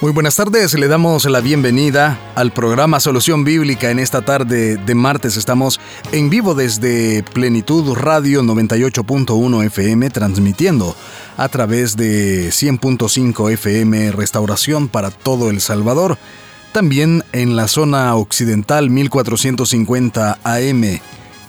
Muy buenas tardes, le damos la bienvenida al programa Solución Bíblica. En esta tarde de martes estamos en vivo desde Plenitud Radio 98.1 FM, transmitiendo a través de 100.5 FM Restauración para todo El Salvador. También en la zona occidental 1450 AM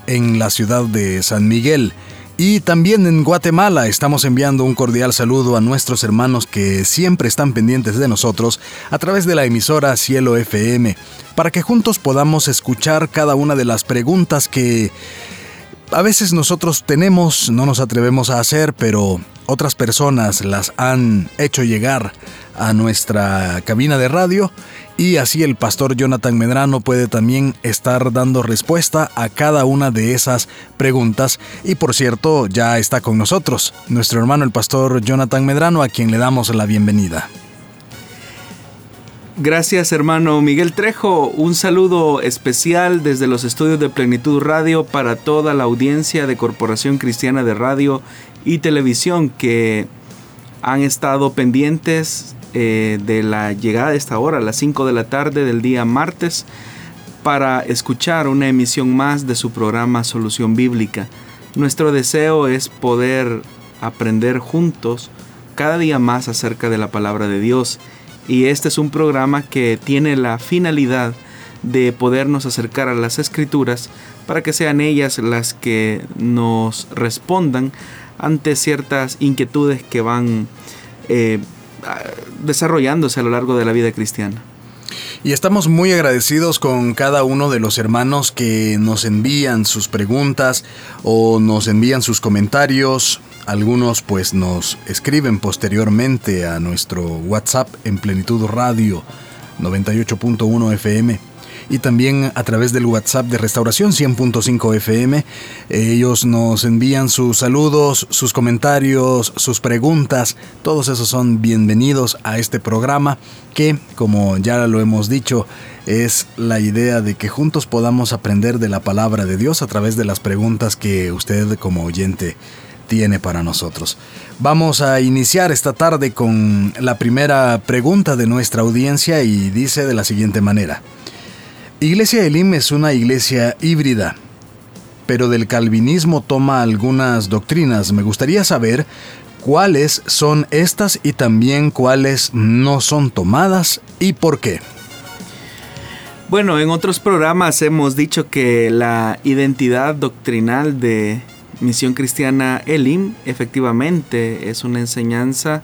en la ciudad de San Miguel. Y también en Guatemala estamos enviando un cordial saludo a nuestros hermanos que siempre están pendientes de nosotros a través de la emisora Cielo FM, para que juntos podamos escuchar cada una de las preguntas que a veces nosotros tenemos, no nos atrevemos a hacer, pero otras personas las han hecho llegar a nuestra cabina de radio y así el pastor Jonathan Medrano puede también estar dando respuesta a cada una de esas preguntas. Y por cierto, ya está con nosotros nuestro hermano el pastor Jonathan Medrano, a quien le damos la bienvenida. Gracias hermano Miguel Trejo, un saludo especial desde los estudios de Plenitud Radio para toda la audiencia de Corporación Cristiana de Radio y Televisión que han estado pendientes eh, de la llegada de esta hora, a las 5 de la tarde del día martes, para escuchar una emisión más de su programa Solución Bíblica. Nuestro deseo es poder aprender juntos cada día más acerca de la palabra de Dios. Y este es un programa que tiene la finalidad podernos acercar a las escrituras para que sean ellas las que nos respondan ante ciertas inquietudes que van eh, desarrollándose a lo largo de la vida cristiana. Y estamos muy agradecidos con cada uno de los hermanos que nos envían sus preguntas o nos envían sus comentarios. Algunos pues nos escriben posteriormente a nuestro WhatsApp en Plenitud Radio 98.1 FM y también a través del WhatsApp de Restauración 100.5 FM. Ellos nos envían sus saludos, sus comentarios, sus preguntas. Todos esos son bienvenidos a este programa que, como ya lo hemos dicho, es la idea de que juntos podamos aprender de la palabra de Dios a través de las preguntas que usted como oyente tiene para nosotros. Vamos a iniciar esta tarde con la primera pregunta de nuestra audiencia y dice de la siguiente manera. Iglesia Elim es una iglesia híbrida, pero del calvinismo toma algunas doctrinas. Me gustaría saber cuáles son estas y también cuáles no son tomadas y por qué. Bueno, en otros programas hemos dicho que la identidad doctrinal de Misión Cristiana Elim efectivamente es una enseñanza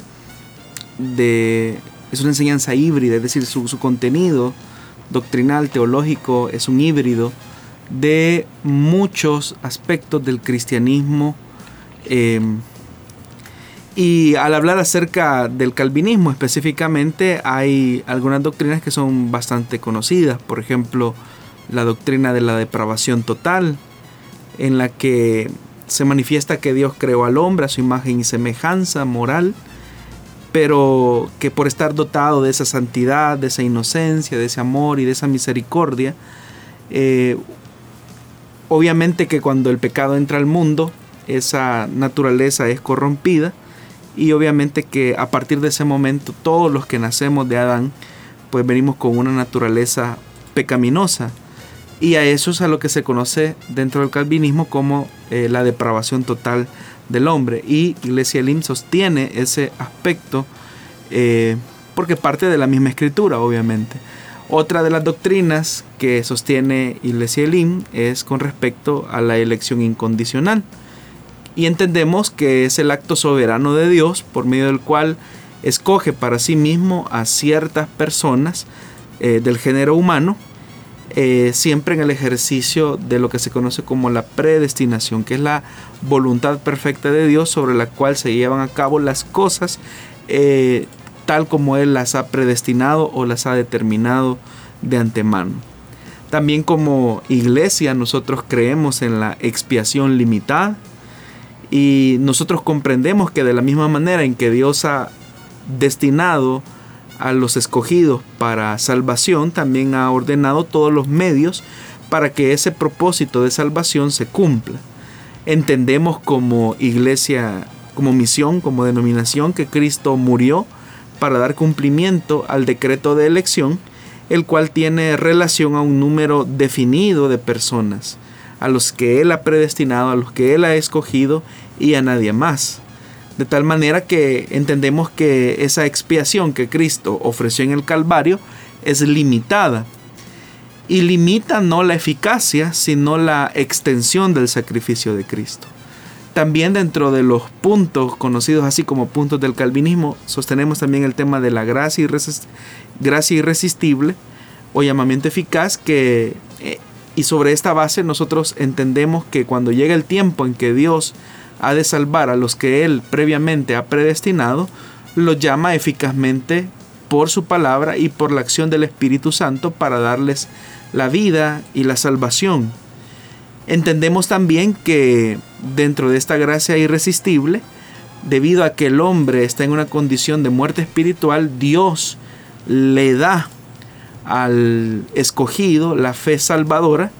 de es una enseñanza híbrida, es decir, su, contenido doctrinal, teológico, es un híbrido de muchos aspectos del cristianismo. Eh, y al hablar acerca del calvinismo específicamente, hay algunas doctrinas que son bastante conocidas. Por ejemplo, la doctrina de la depravación total, en la que se manifiesta que Dios creó al hombre a su imagen y semejanza moral pero que por estar dotado de esa santidad, de esa inocencia, de ese amor y de esa misericordia, eh, obviamente que cuando el pecado entra al mundo, esa naturaleza es corrompida y obviamente que a partir de ese momento todos los que nacemos de Adán, pues venimos con una naturaleza pecaminosa. Y a eso es a lo que se conoce dentro del calvinismo como eh, la depravación total del hombre. Y Iglesia Elim sostiene ese aspecto eh, porque parte de la misma escritura, obviamente. Otra de las doctrinas que sostiene Iglesia Elim es con respecto a la elección incondicional. Y entendemos que es el acto soberano de Dios por medio del cual escoge para sí mismo a ciertas personas eh, del género humano eh, siempre en el ejercicio de lo que se conoce como la predestinación, que es la voluntad perfecta de Dios sobre la cual se llevan a cabo las cosas eh, tal como Él las ha predestinado o las ha determinado de antemano. También como iglesia nosotros creemos en la expiación limitada y nosotros comprendemos que de la misma manera en que Dios ha destinado a los escogidos para salvación, también ha ordenado todos los medios para que ese propósito de salvación se cumpla. Entendemos como iglesia, como misión, como denominación, que Cristo murió para dar cumplimiento al decreto de elección, el cual tiene relación a un número definido de personas, a los que Él ha predestinado, a los que Él ha escogido y a nadie más. De tal manera que entendemos que esa expiación que Cristo ofreció en el Calvario es limitada. Y limita no la eficacia, sino la extensión del sacrificio de Cristo. También dentro de los puntos conocidos así como puntos del calvinismo, sostenemos también el tema de la gracia, irresistible o llamamiento eficaz que eh, y sobre esta base nosotros entendemos que cuando llega el tiempo en que Dios ha de salvar a los que Él previamente ha predestinado, los llama eficazmente por su palabra y por la acción del Espíritu Santo para darles la vida y la salvación. Entendemos también que dentro de esta gracia irresistible, debido a que el hombre está en una condición de muerte espiritual, Dios le da al escogido la fe salvadora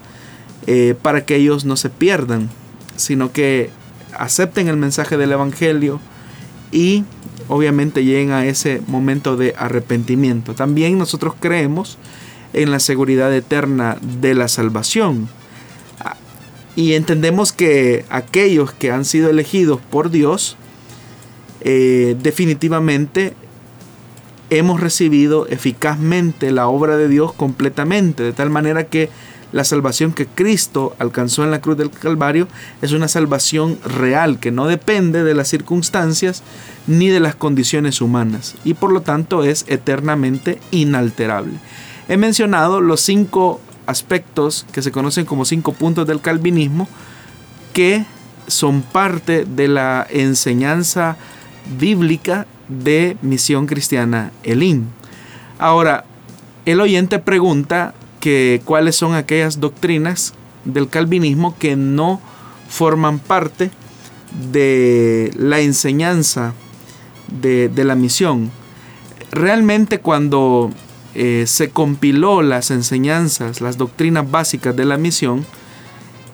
eh, para que ellos no se pierdan, sino que acepten el mensaje del Evangelio y obviamente lleguen a ese momento de arrepentimiento. También nosotros creemos en la seguridad eterna de la salvación. Y entendemos que aquellos que han sido elegidos por Dios, eh, definitivamente hemos recibido eficazmente la obra de Dios completamente, de tal manera que la salvación que Cristo alcanzó en la cruz del Calvario es una salvación real que no depende de las circunstancias ni de las condiciones humanas y por lo tanto es eternamente inalterable. He mencionado los cinco aspectos que se conocen como cinco puntos del calvinismo que son parte de la enseñanza bíblica de Misión Cristiana Elim. Ahora, el oyente pregunta cuáles son aquellas doctrinas del calvinismo que no forman parte de la enseñanza de, la misión. Realmente cuando eh, se compiló las enseñanzas, las doctrinas básicas de la misión,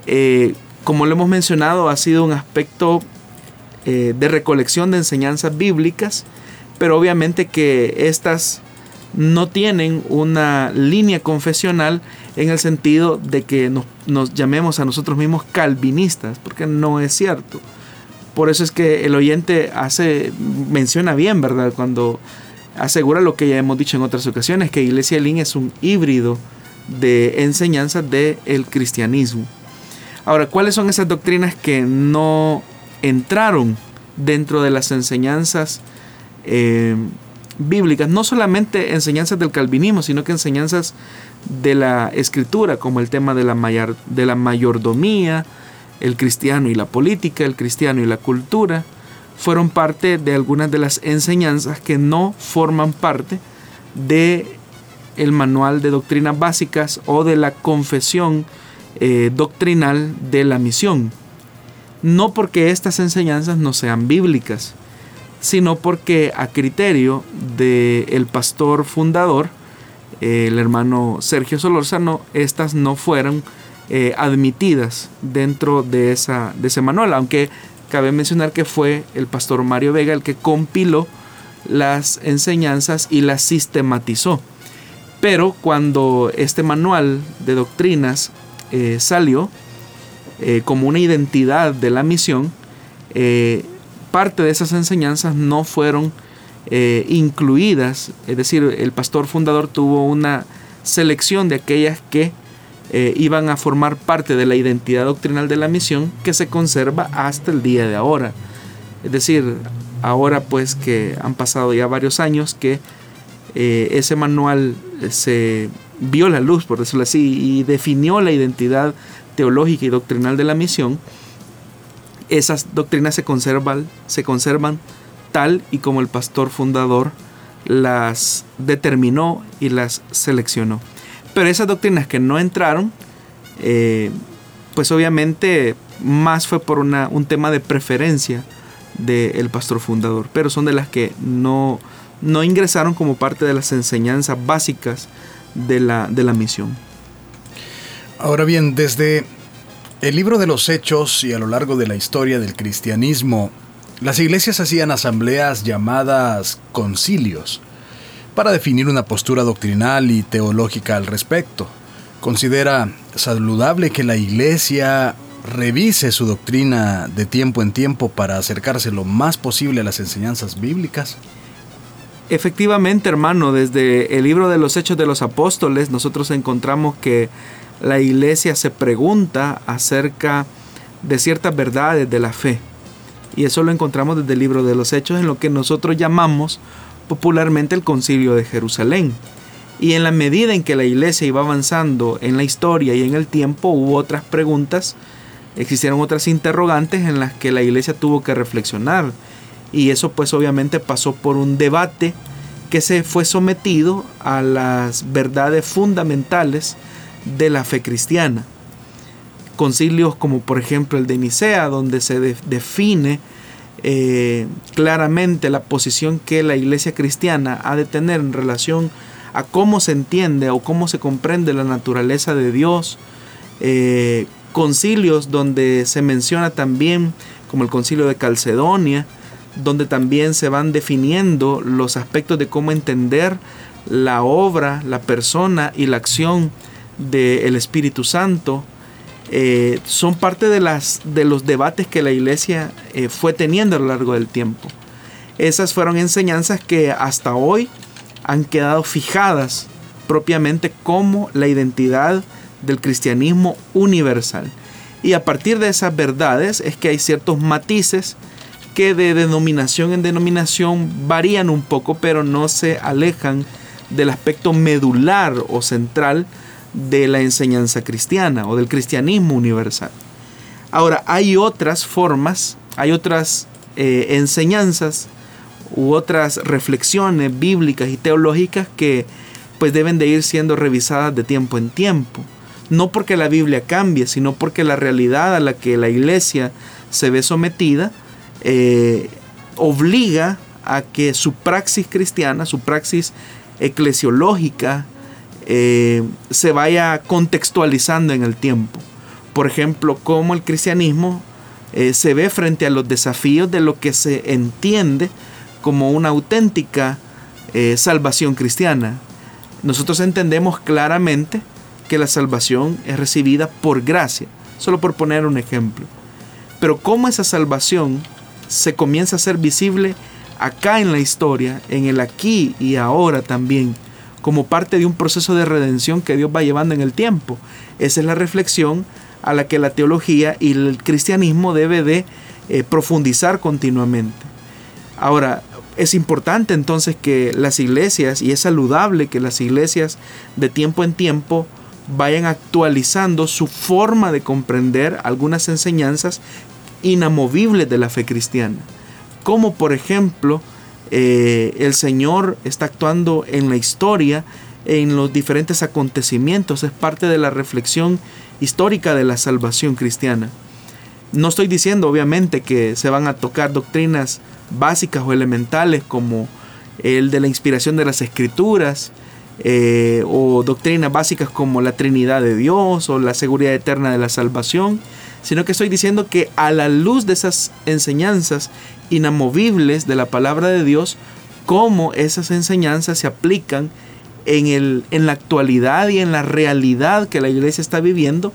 eh, como lo hemos mencionado, ha sido un aspecto eh, de recolección de enseñanzas bíblicas, pero obviamente que estas no tienen una línea confesional en el sentido de que nos, llamemos a nosotros mismos calvinistas, porque no es cierto. Por eso es que el oyente hace, menciona bien, ¿verdad? Cuando asegura lo que ya hemos dicho en otras ocasiones, que Iglesia Lin es un híbrido de enseñanza del cristianismo. Ahora, ¿cuáles son esas doctrinas que no entraron dentro de las enseñanzas eh, bíblicas, no solamente enseñanzas del calvinismo, sino que enseñanzas de la escritura, como el tema de la, mayor, de la mayordomía, el cristiano y la política, el cristiano y la cultura, fueron parte de algunas de las enseñanzas que no forman parte de el manual de doctrinas básicas o de la confesión eh, doctrinal de la misión. No porque estas enseñanzas no sean bíblicas, sino porque a criterio del pastor fundador, el hermano Sergio Solórzano, estas no fueron eh, admitidas dentro de, esa, de ese manual, aunque cabe mencionar que fue el pastor Mario Vega el que compiló las enseñanzas y las sistematizó. Pero cuando este manual de doctrinas eh, salió eh, como una identidad de la misión, parte de esas enseñanzas no fueron eh, incluidas, es decir, el pastor fundador tuvo una selección de aquellas que eh, iban a formar parte de la identidad doctrinal de la misión que se conserva hasta el día de ahora. Es decir, ahora pues que han pasado ya varios años que eh, ese manual se vio la luz, por decirlo así, y definió la identidad teológica y doctrinal de la misión, esas doctrinas se conservan, se conservan tal y como el pastor fundador las determinó y las seleccionó. Pero esas doctrinas que no entraron, eh, pues obviamente más fue por un tema de preferencia del pastor fundador, pero son de las que no, no ingresaron como parte de las enseñanzas básicas de la, de la misión. Ahora bien, desde el libro de los Hechos y a lo largo de la historia del cristianismo, las iglesias hacían asambleas llamadas concilios para definir una postura doctrinal y teológica al respecto. Considera saludable que la iglesia revise su doctrina de tiempo en tiempo para acercarse lo más posible a las enseñanzas bíblicas? Efectivamente, hermano, desde el libro de los Hechos de los Apóstoles nosotros encontramos que la iglesia se pregunta acerca de ciertas verdades de la fe. Y eso lo encontramos desde el libro de los Hechos en lo que nosotros llamamos popularmente el concilio de Jerusalén. Y en la medida en que la iglesia iba avanzando en la historia y en el tiempo, hubo otras preguntas, existieron otras interrogantes en las que la iglesia tuvo que reflexionar. Y eso pues obviamente pasó por un debate que se fue sometido a las verdades fundamentales de la fe cristiana. Concilios como por ejemplo el de Nicea, donde se define eh, claramente la posición que la iglesia cristiana ha de tener en relación a cómo se entiende o cómo se comprende la naturaleza de Dios. Eh, concilios donde se menciona también, como el concilio de Calcedonia, donde también se van definiendo los aspectos de cómo entender la obra, la persona y la acción del Espíritu Santo. Eh, son parte de, las, de los debates que la iglesia eh, fue teniendo a lo largo del tiempo. Esas fueron enseñanzas que hasta hoy han quedado fijadas propiamente como la identidad del cristianismo universal. Y a partir de esas verdades es que hay ciertos matices que de denominación en denominación varían un poco, pero no se alejan del aspecto medular o central de la enseñanza cristiana o del cristianismo universal. Ahora, hay otras formas, hay otras eh, enseñanzas u otras reflexiones bíblicas y teológicas que pues deben de ir siendo revisadas de tiempo en tiempo. No porque la Biblia cambie, sino porque la realidad a la que la iglesia se ve sometida eh, obliga a que su praxis cristiana, su praxis eclesiológica, eh, se vaya contextualizando en el tiempo. Por ejemplo, cómo el cristianismo eh, se ve frente a los desafíos de lo que se entiende como una auténtica salvación cristiana. Nosotros entendemos claramente que la salvación es recibida por gracia, solo por poner un ejemplo. Pero cómo esa salvación se comienza a ser visible acá en la historia, en el aquí y ahora también, como parte de un proceso de redención que Dios va llevando en el tiempo. Esa es la reflexión a la que la teología y el cristianismo debe de eh, profundizar continuamente. Ahora, es importante entonces que las iglesias, y es saludable que las iglesias de tiempo en tiempo vayan actualizando su forma de comprender algunas enseñanzas inamovibles de la fe cristiana. Como por ejemplo, eh, el Señor está actuando en la historia, en los diferentes acontecimientos, es parte de la reflexión histórica de la salvación cristiana. No estoy diciendo obviamente que se van a tocar doctrinas básicas o elementales como el de la inspiración de las escrituras, eh, o doctrinas básicas como la Trinidad de Dios o la seguridad eterna de la salvación, sino que estoy diciendo que a la luz de esas enseñanzas inamovibles de la palabra de Dios, cómo esas enseñanzas se aplican en, el, en la actualidad y en la realidad que la iglesia está viviendo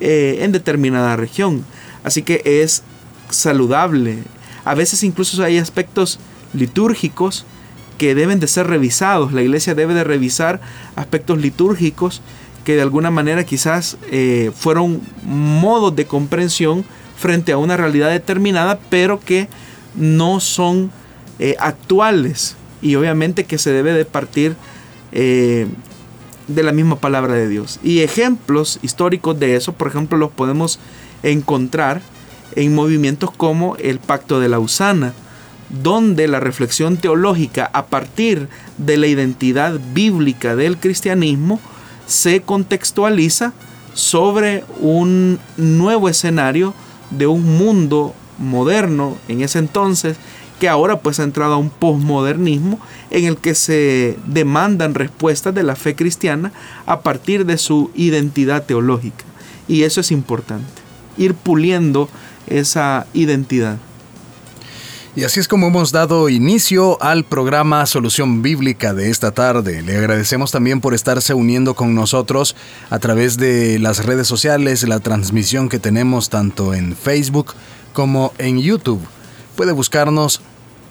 eh, en determinada región. Así que es saludable. A veces incluso hay aspectos litúrgicos que deben de ser revisados. La iglesia debe de revisar aspectos litúrgicos que de alguna manera quizás eh, fueron modos de comprensión frente a una realidad determinada, pero que no son eh, actuales y obviamente que se debe de partir eh, de la misma palabra de Dios. Y ejemplos históricos de eso, por ejemplo, los podemos encontrar en movimientos como el Pacto de la Usana, donde la reflexión teológica a partir de la identidad bíblica del cristianismo se contextualiza sobre un nuevo escenario de un mundo moderno en ese entonces que ahora pues ha entrado a un posmodernismo en el que se demandan respuestas de la fe cristiana a partir de su identidad teológica. Y eso es importante, ir puliendo esa identidad. Y así es como hemos dado inicio al programa Solución Bíblica de esta tarde. Le agradecemos también por estarse uniendo con nosotros a través de las redes sociales, la transmisión que tenemos tanto en Facebook como en YouTube. Puede buscarnos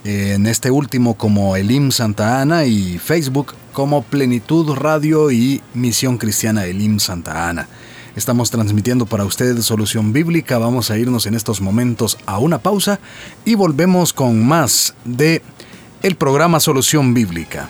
en este último como Elim Santa Ana y Facebook como Plenitud Radio y Misión Cristiana Elim Santa Ana. Estamos transmitiendo para ustedes Solución Bíblica. Vamos a irnos en estos momentos a una pausa y volvemos con más de el programa Solución Bíblica.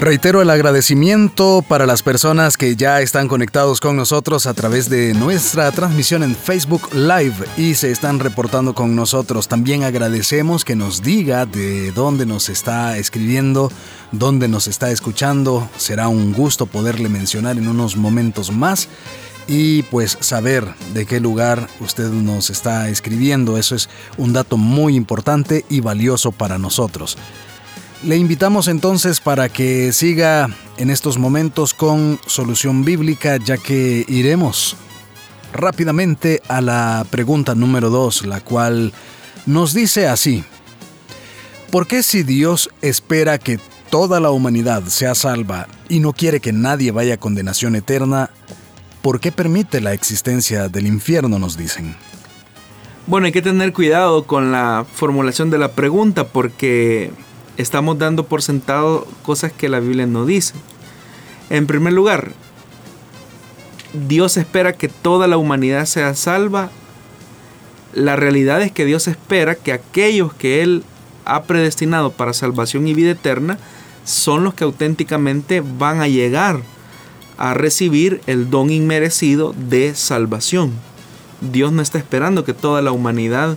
Reitero el agradecimiento para las personas que ya están conectados con nosotros a través de nuestra transmisión en Facebook Live y se están reportando con nosotros. También agradecemos que nos diga de dónde nos está escribiendo, dónde nos está escuchando. Será un gusto poderle mencionar en unos momentos más y pues saber de qué lugar usted nos está escribiendo. Eso es un dato muy importante y valioso para nosotros. Le invitamos entonces para que siga en estos momentos con solución bíblica, ya que iremos rápidamente a la pregunta número 2, la cual nos dice así. ¿Por qué si Dios espera que toda la humanidad sea salva y no quiere que nadie vaya a condenación eterna, ¿por qué permite la existencia del infierno? nos dicen. Bueno, hay que tener cuidado con la formulación de la pregunta porque estamos dando por sentado cosas que la Biblia no dice. En primer lugar, Dios espera que toda la humanidad sea salva. La realidad es que Dios espera que aquellos que Él ha predestinado para salvación y vida eterna son los que auténticamente van a llegar a recibir el don inmerecido de salvación. Dios no está esperando que toda la humanidad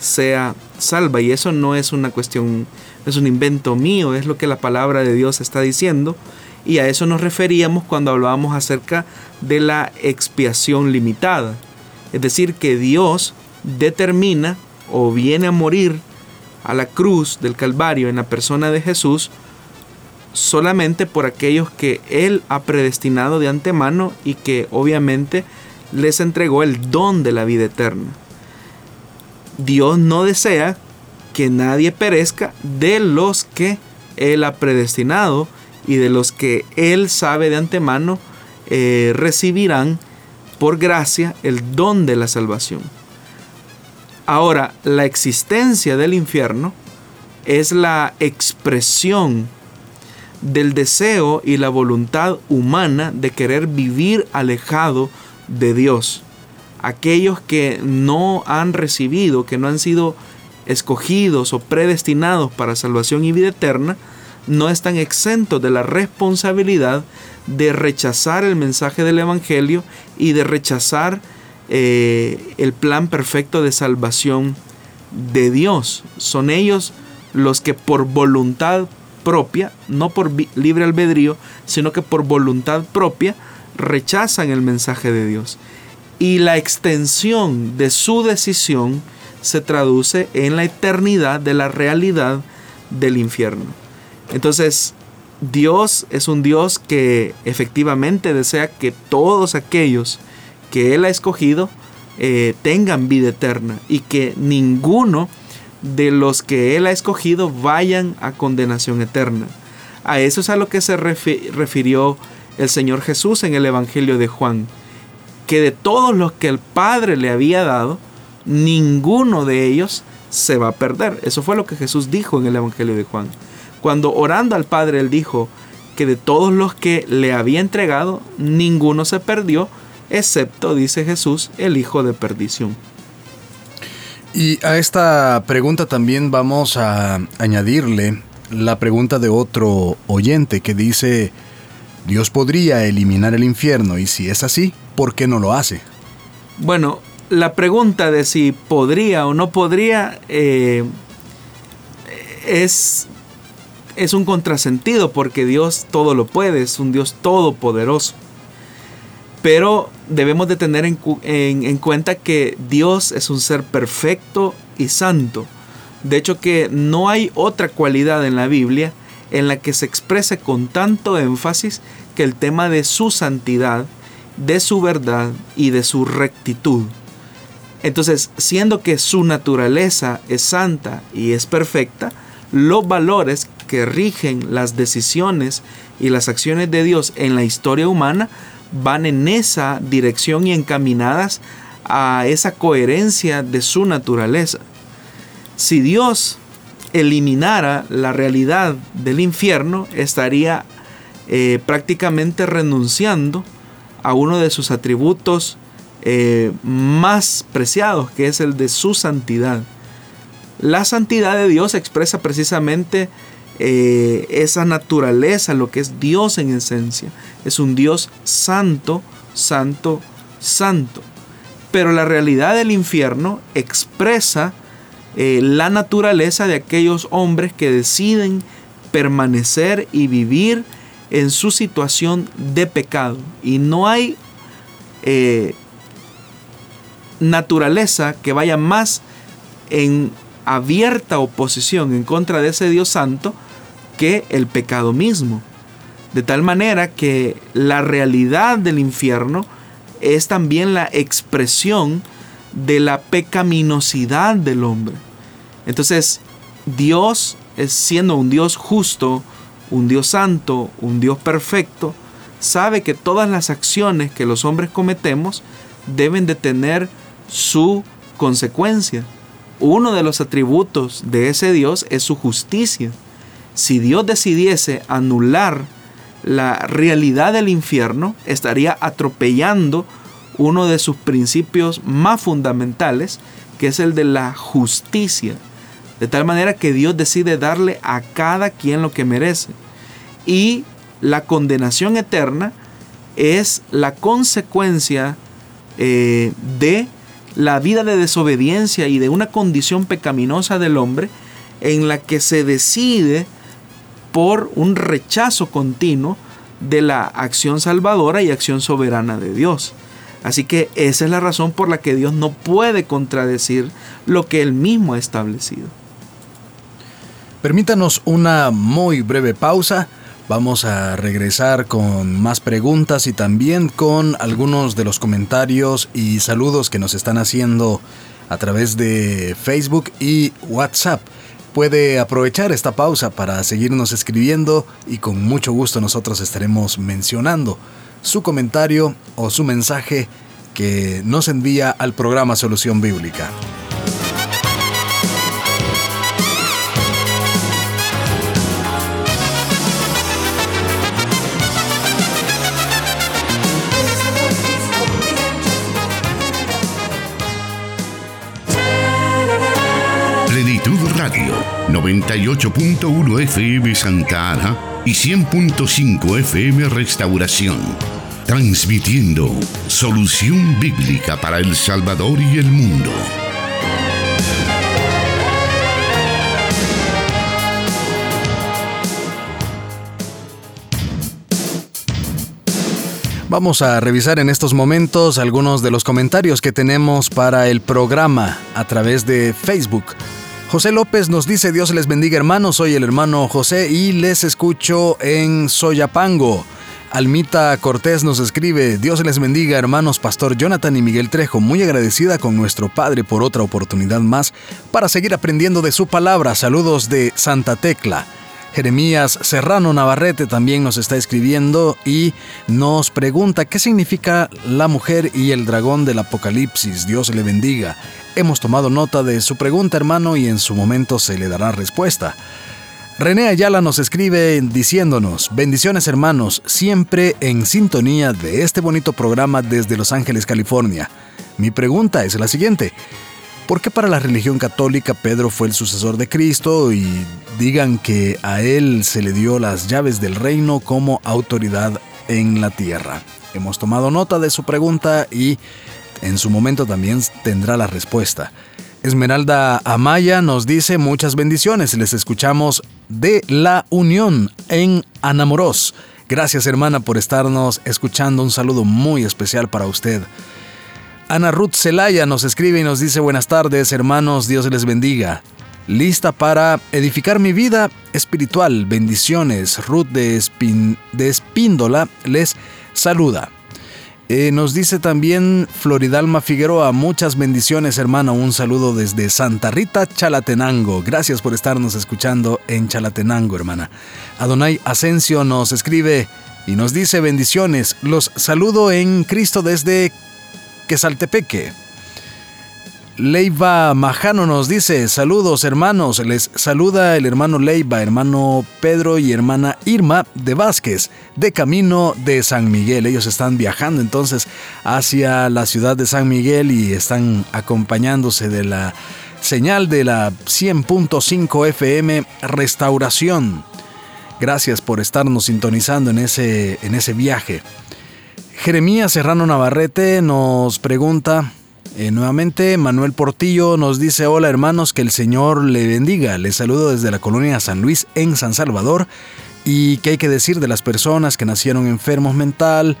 sea salva y eso no es una cuestión es un invento mío, es lo que la palabra de Dios está diciendo. Y a eso nos referíamos cuando hablábamos acerca de la expiación limitada. Es decir, que Dios determina o viene a morir a la cruz del Calvario en la persona de Jesús solamente por aquellos que Él ha predestinado de antemano y que obviamente les entregó el don de la vida eterna. Dios no desea que nadie perezca de los que Él ha predestinado y de los que Él sabe de antemano eh, recibirán por gracia el don de la salvación. Ahora, la existencia del infierno es la expresión del deseo y la voluntad humana de querer vivir alejado de Dios. Aquellos que no han recibido, que no han sido escogidos o predestinados para salvación y vida eterna, no están exentos de la responsabilidad de rechazar el mensaje del Evangelio y de rechazar eh, el plan perfecto de salvación de Dios. Son ellos los que por voluntad propia, no por libre albedrío, sino que por voluntad propia rechazan el mensaje de Dios. Y la extensión de su decisión se traduce en la eternidad de la realidad del infierno. Entonces, Dios es un Dios que efectivamente desea que todos aquellos que Él ha escogido eh, tengan vida eterna y que ninguno de los que Él ha escogido vayan a condenación eterna. A eso es a lo que se refirió el Señor Jesús en el Evangelio de Juan. que de todos los que el Padre le había dado, ninguno de ellos se va a perder. Eso fue lo que Jesús dijo en el Evangelio de Juan. Cuando orando al Padre, él dijo que de todos los que le había entregado, ninguno se perdió, excepto, dice Jesús, el hijo de perdición. Y a esta pregunta también vamos a añadirle la pregunta de otro oyente que dice, Dios podría eliminar el infierno y si es así, ¿por qué no lo hace? Bueno, la pregunta de si podría o no podría eh, es, es un contrasentido porque Dios todo lo puede, es un Dios todopoderoso. Pero debemos de tener en, en, cuenta que Dios es un ser perfecto y santo. De hecho que no hay otra cualidad en la Biblia en la que se exprese con tanto énfasis que el tema de su santidad, de su verdad y de su rectitud. Entonces, siendo que su naturaleza es santa y es perfecta, los valores que rigen las decisiones y las acciones de Dios en la historia humana van en esa dirección y encaminadas a esa coherencia de su naturaleza. Si Dios eliminara la realidad del infierno, estaría eh, prácticamente renunciando a uno de sus atributos eh, más preciados, que es el de su santidad. La santidad de Dios expresa precisamente eh, esa naturaleza, lo que es Dios en esencia. Es un Dios santo, santo, santo. Pero la realidad del infierno expresa eh, la naturaleza de aquellos hombres que deciden permanecer y vivir en su situación de pecado. Y no hay naturaleza que vaya más en abierta oposición en contra de ese Dios santo que el pecado mismo. De tal manera que la realidad del infierno es también la expresión de la pecaminosidad del hombre. Entonces, Dios, siendo un Dios justo, un Dios santo, un Dios perfecto, sabe que todas las acciones que los hombres cometemos deben de tener su consecuencia. Uno de los atributos de ese Dios es su justicia. Si Dios decidiese anular la realidad del infierno, estaría atropellando uno de sus principios más fundamentales, que es el de la justicia. De tal manera que Dios decide darle a cada quien lo que merece. Y la condenación eterna es la consecuencia eh, de la vida de desobediencia y de una condición pecaminosa del hombre en la que se decide por un rechazo continuo de la acción salvadora y acción soberana de Dios. Así que esa es la razón por la que Dios no puede contradecir lo que Él mismo ha establecido. Permítanos una muy breve pausa. Vamos a regresar con más preguntas y también con algunos de los comentarios y saludos que nos están haciendo a través de Facebook y WhatsApp. Puede aprovechar esta pausa para seguirnos escribiendo y con mucho gusto nosotros estaremos mencionando su comentario o su mensaje que nos envía al programa Solución Bíblica. Radio, 98.1 FM Santa Ana y 100.5 FM Restauración. Transmitiendo solución bíblica para El Salvador y el mundo. Vamos a revisar en estos momentos algunos de los comentarios que tenemos para el programa a través de Facebook. José López nos dice Dios les bendiga hermanos, soy el hermano José y les escucho en Soyapango. Almita Cortés nos escribe, Dios les bendiga hermanos Pastor Jonathan y Miguel Trejo, muy agradecida con nuestro Padre por otra oportunidad más para seguir aprendiendo de su palabra. Saludos de Santa Tecla. Jeremías Serrano Navarrete también nos está escribiendo y nos pregunta qué significa la mujer y el dragón del Apocalipsis. Dios le bendiga. Hemos tomado nota de su pregunta, hermano, y en su momento se le dará respuesta. René Ayala nos escribe diciéndonos, bendiciones hermanos, siempre en sintonía de este bonito programa desde Los Ángeles, California. Mi pregunta es la siguiente, ¿por qué para la religión católica Pedro fue el sucesor de Cristo y digan que a él se le dio las llaves del reino como autoridad en la tierra? Hemos tomado nota de su pregunta y en su momento también tendrá la respuesta. Esmeralda Amaya nos dice muchas bendiciones. Les escuchamos de La Unión en Anamoros. Gracias hermana por estarnos escuchando. Un saludo muy especial para usted. Ana Ruth Celaya nos escribe y nos dice buenas tardes hermanos, Dios les bendiga. Lista para edificar mi vida espiritual. Bendiciones. Ruth de, Espíndola les saluda. Eh, nos dice también Floridalma Figueroa, muchas bendiciones hermano, un saludo desde Santa Rita, Chalatenango. Gracias por estarnos escuchando en Chalatenango, hermana. Adonai Asensio nos escribe y nos dice bendiciones. Los saludo en Cristo desde Quesaltepeque. Leiva Majano nos dice, saludos hermanos, les saluda el hermano Leiva, hermano Pedro y hermana Irma de Vázquez, de camino de San Miguel. Ellos están viajando entonces hacia la ciudad de San Miguel y están acompañándose de la señal de la 100.5 FM Restauración. Gracias por estarnos sintonizando en ese, en ese viaje. Jeremías Serrano Navarrete nos pregunta, eh, nuevamente, Manuel Portillo nos dice, hola hermanos, que el Señor le bendiga. Les saludo desde la colonia San Luis en San Salvador. ¿Y qué hay que decir de las personas que nacieron enfermos mental?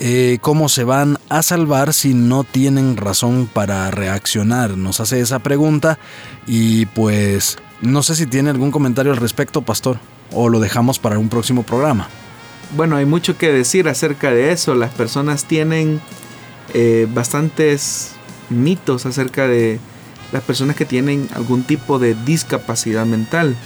Eh, ¿Cómo se van a salvar si no tienen razón para reaccionar? Nos hace esa pregunta y pues no sé si tiene algún comentario al respecto, pastor, o lo dejamos para un próximo programa. Bueno, hay mucho que decir acerca de eso. Las personas tienen eh, bastantes mitos acerca de las personas que tienen algún tipo de discapacidad mental.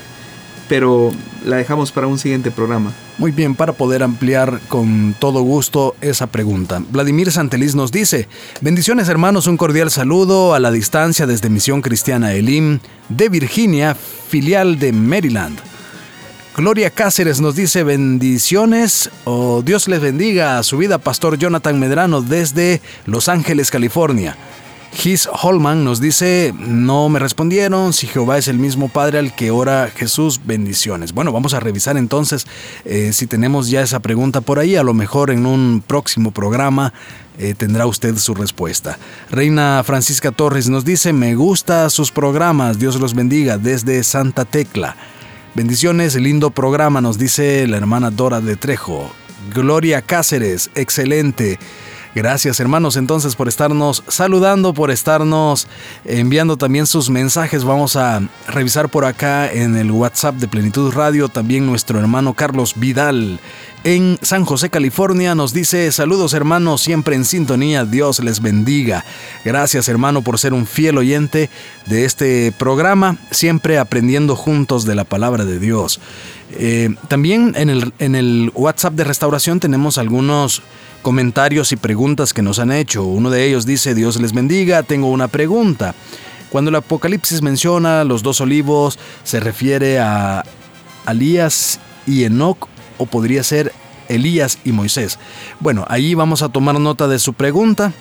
Pero la dejamos para un siguiente programa. Muy bien, para poder ampliar con todo gusto esa pregunta. Vladimir Santeliz nos dice, bendiciones hermanos, un cordial saludo a la distancia desde Misión Cristiana Elim de Virginia, filial de Maryland. Gloria Cáceres nos dice bendiciones o Dios les bendiga a su vida, Pastor Jonathan Medrano desde Los Ángeles, California. His Holman nos dice, no me respondieron, si Jehová es el mismo Padre al que ora Jesús, bendiciones. Bueno, vamos a revisar entonces eh, si tenemos ya esa pregunta por ahí, a lo mejor en un próximo programa eh, tendrá usted su respuesta. Reina Francisca Torres nos dice, me gusta sus programas, Dios los bendiga, desde Santa Tecla. Bendiciones, lindo programa, nos dice la hermana Dora de Trejo. Gloria Cáceres, excelente. Gracias hermanos entonces por estarnos saludando, por estarnos enviando también sus mensajes. Vamos a revisar por acá en el WhatsApp de Plenitud Radio también nuestro hermano Carlos Vidal en San José, California, nos dice saludos hermanos, siempre en sintonía, Dios les bendiga. Gracias hermano por ser un fiel oyente de este programa, siempre aprendiendo juntos de la palabra de Dios. Eh, también en el, WhatsApp de restauración tenemos algunos comentarios y preguntas que nos han hecho. Uno de ellos dice, Dios les bendiga, tengo una pregunta. Cuando el Apocalipsis menciona los dos olivos, ¿se refiere a Alías y Enoch o podría ser Elías y Moisés? Bueno, ahí vamos a tomar nota de su pregunta.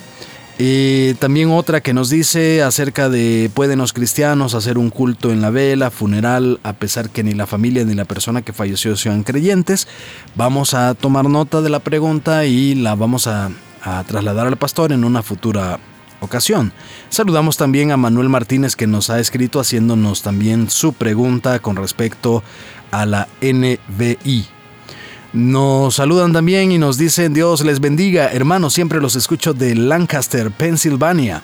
Y también otra que nos dice acerca de pueden los cristianos hacer un culto en la vela, funeral, a pesar que ni la familia ni la persona que falleció sean creyentes. Vamos a tomar nota de la pregunta y la vamos a, a trasladar al pastor en una futura ocasión. Saludamos también a Manuel Martínez que nos ha escrito haciéndonos también su pregunta con respecto a la NBI. Nos saludan también y nos dicen Dios les bendiga, hermanos, siempre los escucho de Lancaster, Pensilvania.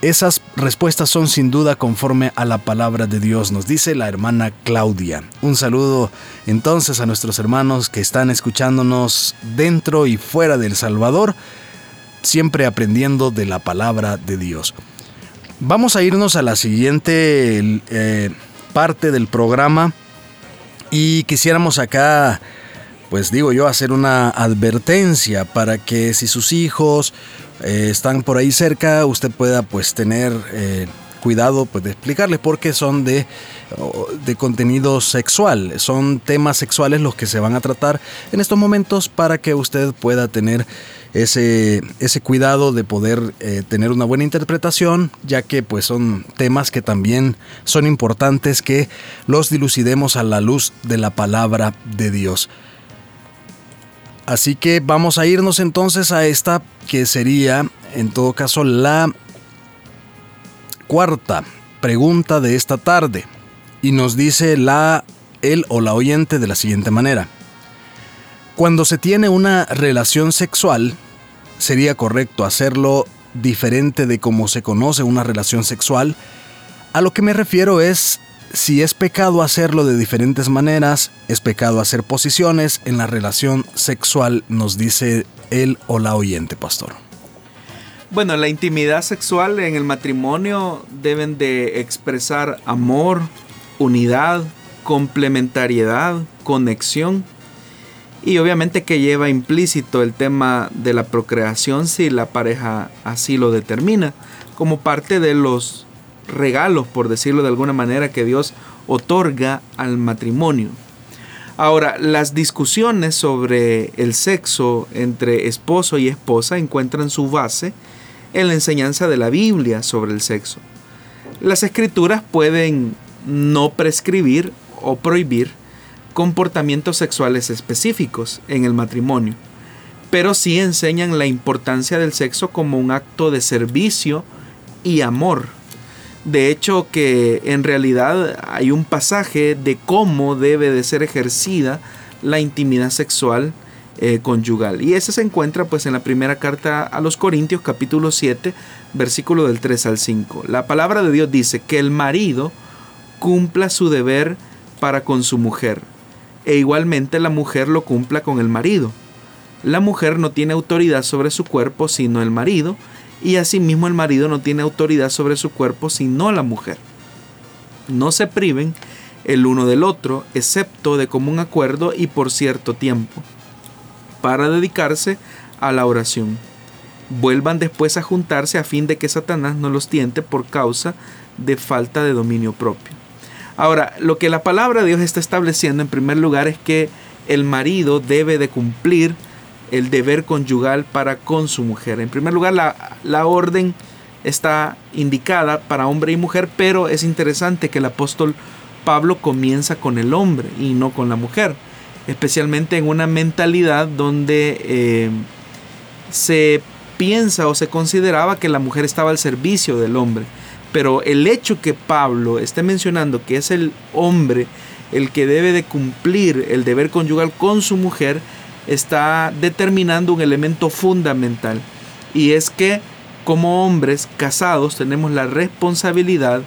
Esas respuestas son sin duda conforme a la palabra de Dios, nos dice la hermana Claudia. Un saludo entonces a nuestros hermanos que están escuchándonos dentro y fuera del Salvador, siempre aprendiendo de la palabra de Dios. Vamos a irnos a la siguiente eh, parte del programa Y quisiéramos acá, pues digo yo, hacer una advertencia para que si sus hijos eh, están por ahí cerca, usted pueda pues tener eh, cuidado pues, de explicarles porque son de, de contenido sexual. Son temas sexuales los que se van a tratar en estos momentos para que usted pueda tener ese, ese cuidado de poder eh, tener una buena interpretación, ya que pues son temas que también son importantes que los dilucidemos a la luz de la palabra de Dios. Así que vamos a irnos entonces a esta que sería en todo caso la cuarta pregunta de esta tarde y nos dice la él o la oyente de la siguiente manera. Cuando se tiene una relación sexual, sería correcto hacerlo diferente de cómo se conoce una relación sexual. A lo que me refiero es si es pecado hacerlo de diferentes maneras, es pecado hacer posiciones en la relación sexual, nos dice él o la oyente, pastor. Bueno, la intimidad sexual en el matrimonio deben de expresar amor, unidad, complementariedad, conexión y obviamente que lleva implícito el tema de la procreación si la pareja así lo determina, como parte de los regalos, por decirlo de alguna manera, que Dios otorga al matrimonio. Ahora, las discusiones sobre el sexo entre esposo y esposa encuentran su base en la enseñanza de la Biblia sobre el sexo. Las escrituras pueden no prescribir o prohibir comportamientos sexuales específicos en el matrimonio, pero sí enseñan la importancia del sexo como un acto de servicio y amor. De hecho que en realidad hay un pasaje de cómo debe de ser ejercida la intimidad sexual eh, conyugal. Y ese se encuentra pues en la primera carta a los Corintios capítulo 7 versículo del 3 al 5. La palabra de Dios dice que el marido cumpla su deber para con su mujer e igualmente la mujer lo cumpla con el marido. La mujer no tiene autoridad sobre su cuerpo sino el marido, y asimismo el marido no tiene autoridad sobre su cuerpo sino la mujer. No se priven el uno del otro, excepto de común acuerdo y por cierto tiempo, para dedicarse a la oración. Vuelvan después a juntarse a fin de que Satanás no los tiente por causa de falta de dominio propio. Ahora, lo que la palabra de Dios está estableciendo en primer lugar es que el marido debe de cumplir el deber conyugal para con su mujer. En primer lugar, la, la orden está indicada para hombre y mujer, pero es interesante que el apóstol Pablo comienza con el hombre y no con la mujer, especialmente en una mentalidad donde eh, se piensa o se consideraba que la mujer estaba al servicio del hombre. Pero el hecho que Pablo esté mencionando que es el hombre el que debe de cumplir el deber conyugal con su mujer, está determinando un elemento fundamental. Y es que como hombres casados tenemos la responsabilidad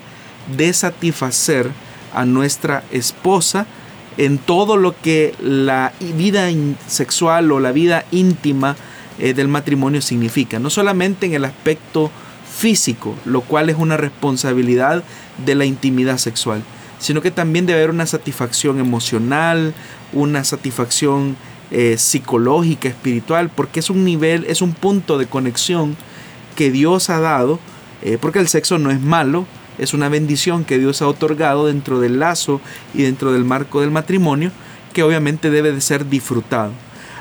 de satisfacer a nuestra esposa en todo lo que la vida sexual o la vida íntima eh, del matrimonio significa. No solamente en el aspecto físico, lo cual es una responsabilidad de la intimidad sexual, sino que también debe haber una satisfacción emocional, una satisfacción eh, psicológica, espiritual, porque es un nivel, es un punto de conexión que Dios ha dado, eh, porque el sexo no es malo, es una bendición que Dios ha otorgado dentro del lazo y dentro del marco del matrimonio, que obviamente debe de ser disfrutado.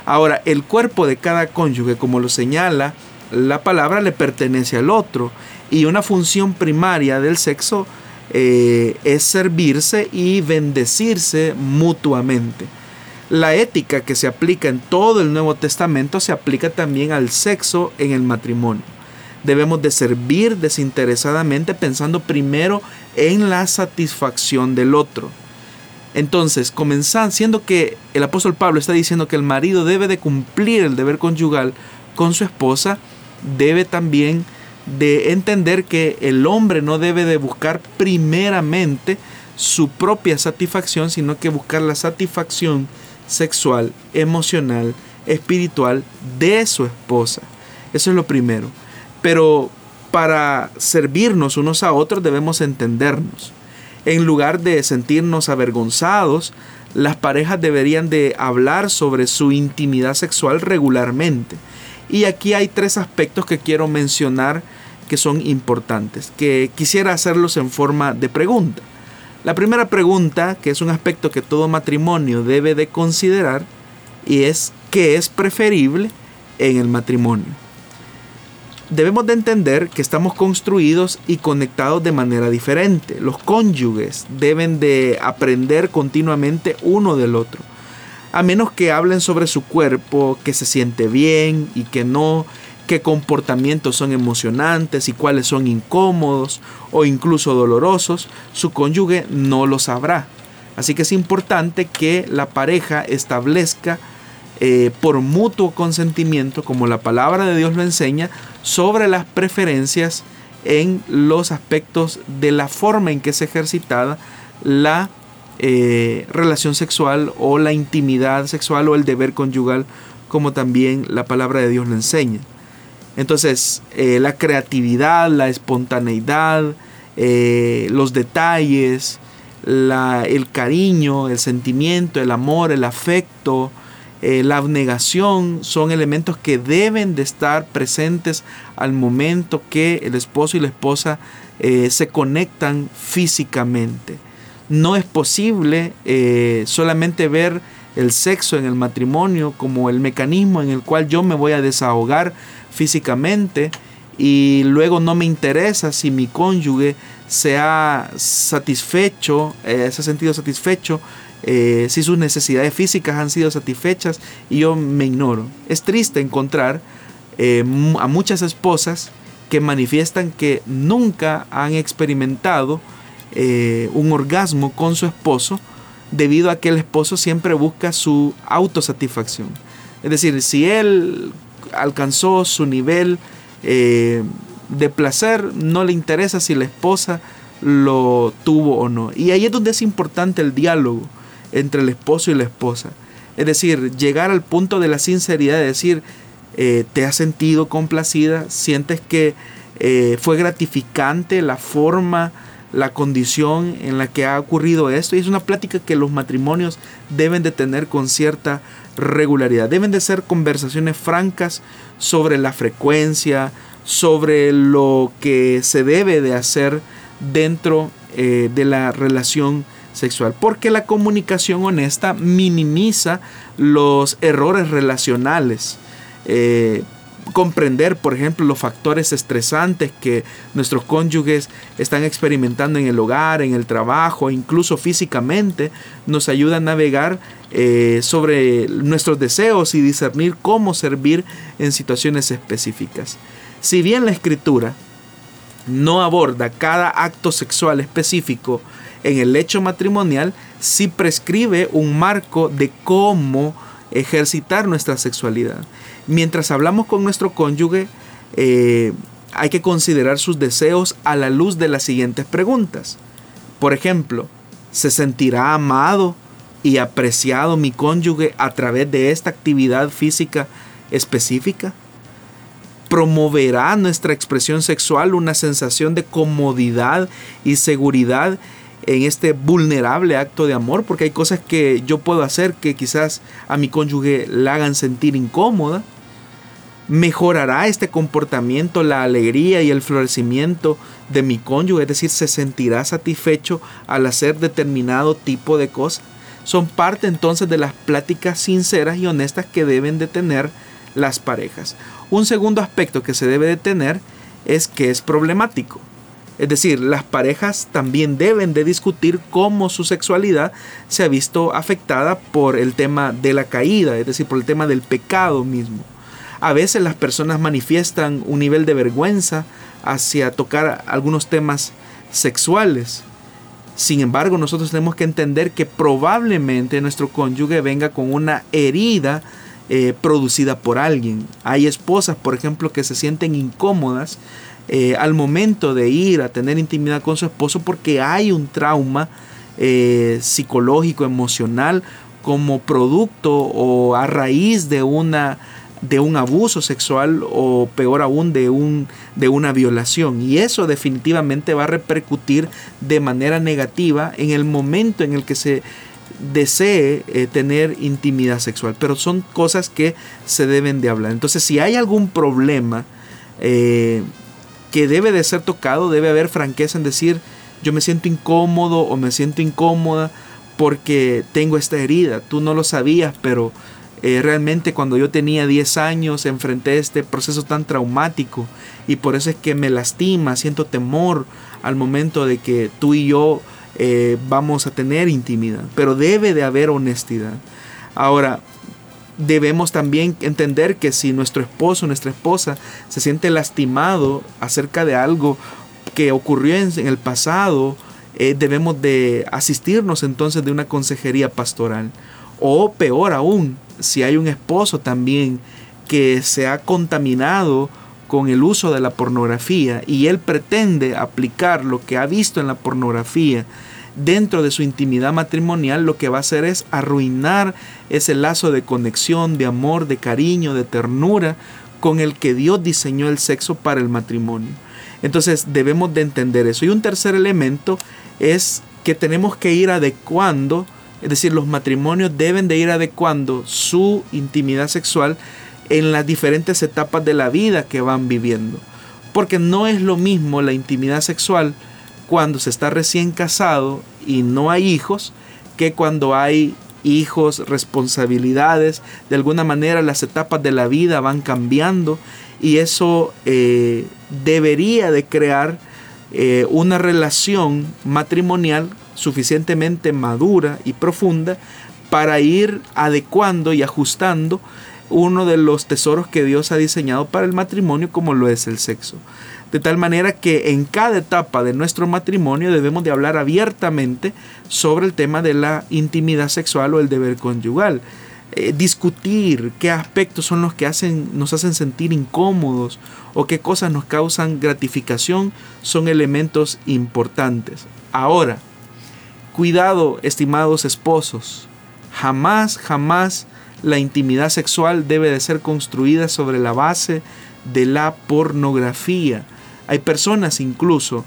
Ahora, el cuerpo de cada cónyuge, como lo señala la palabra le pertenece al otro y una función primaria del sexo eh, es servirse y bendecirse mutuamente. La ética que se aplica en todo el Nuevo Testamento se aplica también al sexo en el matrimonio. Debemos de servir desinteresadamente pensando primero en la satisfacción del otro. Entonces, comenzando, siendo que el apóstol Pablo está diciendo que el marido debe de cumplir el deber conyugal con su esposa, debe también de entender que el hombre no debe de buscar primeramente su propia satisfacción, sino que buscar la satisfacción sexual, emocional, espiritual de su esposa. Eso es lo primero. Pero para servirnos unos a otros debemos entendernos. En lugar de sentirnos avergonzados, las parejas deberían de hablar sobre su intimidad sexual regularmente. Y aquí hay tres aspectos que quiero mencionar que son importantes, que quisiera hacerlos en forma de pregunta. La primera pregunta, que es un aspecto que todo matrimonio debe de considerar, y es qué es preferible en el matrimonio. Debemos de entender que estamos construidos y conectados de manera diferente. Los cónyuges deben de aprender continuamente uno del otro. A menos que hablen sobre su cuerpo, que se siente bien y que no, qué comportamientos son emocionantes y cuáles son incómodos o incluso dolorosos, su cónyuge no lo sabrá. Así que es importante que la pareja establezca eh, por mutuo consentimiento, como la palabra de Dios lo enseña, sobre las preferencias en los aspectos de la forma en que es ejercitada la eh, relación sexual o la intimidad sexual o el deber conyugal, como también la palabra de Dios lo enseña. Entonces, eh, la creatividad, la espontaneidad, los detalles, el cariño, el sentimiento, el amor, el afecto, eh, la abnegación son elementos que deben de estar presentes al momento que el esposo y la esposa eh, se conectan físicamente. No es posible eh, solamente ver el sexo en el matrimonio como el mecanismo en el cual yo me voy a desahogar físicamente y luego no me interesa si mi cónyuge se ha satisfecho, se ha sentido satisfecho eh, si sus necesidades físicas han sido satisfechas y yo me ignoro. Es triste encontrar eh, a muchas esposas que manifiestan que nunca han experimentado eh, un orgasmo con su esposo debido a que el esposo siempre busca su autosatisfacción. Es decir, si él alcanzó su nivel de placer, no le interesa si la esposa lo tuvo o no. Y ahí es donde es importante el diálogo entre el esposo y la esposa. Es decir, llegar al punto de la sinceridad de decir, eh, te has sentido complacida, sientes que eh, fue gratificante la forma, la condición en la que ha ocurrido esto. Y es una plática que los matrimonios deben de tener con cierta regularidad. Deben de ser conversaciones francas sobre la frecuencia, sobre lo que se debe de hacer dentro eh, de la relación sexual, porque la comunicación honesta minimiza los errores relacionales. Eh, comprender, por ejemplo, los factores estresantes que nuestros cónyuges están experimentando en el hogar, en el trabajo, incluso físicamente, nos ayuda a navegar eh, sobre nuestros deseos y discernir cómo servir en situaciones específicas. Si bien la escritura no aborda cada acto sexual específico en el hecho matrimonial sí prescribe un marco de cómo ejercitar nuestra sexualidad. Mientras hablamos con nuestro cónyuge, eh, hay que considerar sus deseos a la luz de las siguientes preguntas. Por ejemplo, ¿se sentirá amado y apreciado mi cónyuge a través de esta actividad física específica? ¿Promoverá nuestra expresión sexual una sensación de comodidad y seguridad en este vulnerable acto de amor, porque hay cosas que yo puedo hacer que quizás a mi cónyuge la hagan sentir incómoda. Mejorará este comportamiento la alegría y el florecimiento de mi cónyuge, es decir, se sentirá satisfecho al hacer determinado tipo de cosas. Son parte entonces de las pláticas sinceras y honestas que deben de tener las parejas. Un segundo aspecto que se debe de tener es que es problemático. Es decir, las parejas también deben de discutir cómo su sexualidad se ha visto afectada por el tema de la caída, es decir, por el tema del pecado mismo. A veces las personas manifiestan un nivel de vergüenza hacia tocar algunos temas sexuales. Sin embargo, nosotros tenemos que entender que probablemente nuestro cónyuge venga con una herida eh, producida por alguien. Hay esposas, por ejemplo, que se sienten incómodas eh, al momento de ir a tener intimidad con su esposo porque hay un trauma eh, psicológico, emocional, como producto o a raíz de una de un abuso sexual o peor aún de, un, de una violación. Y eso definitivamente va a repercutir de manera negativa en el momento en el que se desee eh, tener intimidad sexual, pero son cosas que se deben de hablar. Entonces, si hay algún problema eh, que debe de ser tocado, debe haber franqueza en decir, yo me siento incómodo o me siento incómoda porque tengo esta herida. Tú no lo sabías, pero eh, realmente cuando yo tenía 10 años enfrenté este proceso tan traumático y por eso es que me lastima, siento temor al momento de que tú y yo eh, vamos a tener intimidad, pero debe de haber honestidad. Ahora, debemos también entender que si nuestro esposo, nuestra esposa se siente lastimado acerca de algo que ocurrió en, el pasado, eh, debemos de asistirnos entonces de una consejería pastoral. O peor aún, si hay un esposo también que se ha contaminado con el uso de la pornografía y él pretende aplicar lo que ha visto en la pornografía dentro de su intimidad matrimonial, lo que va a hacer es arruinar ese lazo de conexión, de amor, de cariño, de ternura con el que Dios diseñó el sexo para el matrimonio. Entonces debemos de entender eso. Y un tercer elemento es que tenemos que ir adecuando es decir, los matrimonios deben de ir adecuando su intimidad sexual en las diferentes etapas de la vida que van viviendo. Porque no es lo mismo la intimidad sexual cuando se está recién casado y no hay hijos que cuando hay hijos, responsabilidades. De alguna manera las etapas de la vida van cambiando y eso eh, debería de crear eh, una relación matrimonial suficientemente madura y profunda para ir adecuando y ajustando uno de los tesoros que Dios ha diseñado para el matrimonio como lo es el sexo. De tal manera que en cada etapa de nuestro matrimonio debemos de hablar abiertamente sobre el tema de la intimidad sexual o el deber conyugal. Eh, discutir qué aspectos son los que hacen, nos hacen sentir incómodos o qué cosas nos causan gratificación son elementos importantes. Ahora, cuidado, estimados esposos, jamás, jamás la intimidad sexual debe de ser construida sobre la base de la pornografía. Hay personas incluso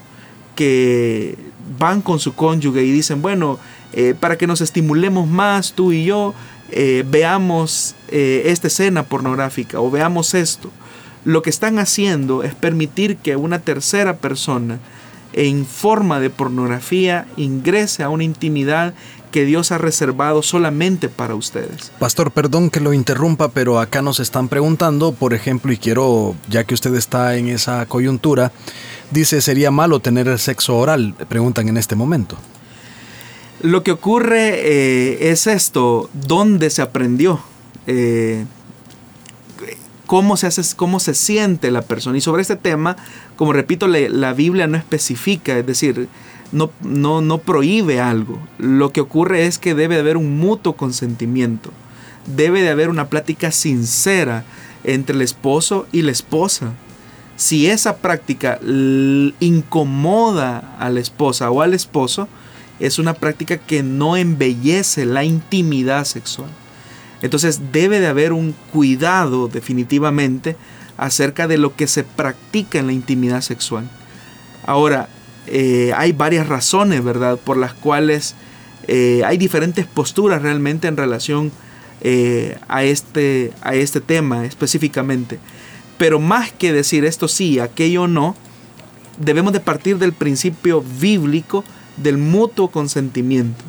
que van con su cónyuge y dicen, bueno, eh, para que nos estimulemos más tú y yo, eh, veamos eh, esta escena pornográfica o veamos esto. Lo que están haciendo es permitir que una tercera persona en forma de pornografía ingrese a una intimidad que Dios ha reservado solamente para ustedes. Pastor, perdón que lo interrumpa, pero acá nos están preguntando, por ejemplo, y quiero, ya que usted está en esa coyuntura, dice, ¿sería malo tener el sexo oral? Preguntan en este momento. Lo que ocurre eh, es esto, ¿dónde se aprendió? Eh, cómo se hace, cómo se siente la persona. Y sobre este tema, como repito, la Biblia no especifica, es decir, no, no, no prohíbe algo. Lo que ocurre es que debe haber un mutuo consentimiento. Debe de haber una plática sincera entre el esposo y la esposa. Si esa práctica incomoda a la esposa o al esposo, es una práctica que no embellece la intimidad sexual. Entonces debe de haber un cuidado definitivamente acerca de lo que se practica en la intimidad sexual. Ahora, eh, hay varias razones, ¿verdad?, por las cuales eh, hay diferentes posturas realmente en relación eh, a, este, a este tema específicamente. Pero más que decir esto sí, aquello no, debemos de partir del principio bíblico del mutuo consentimiento.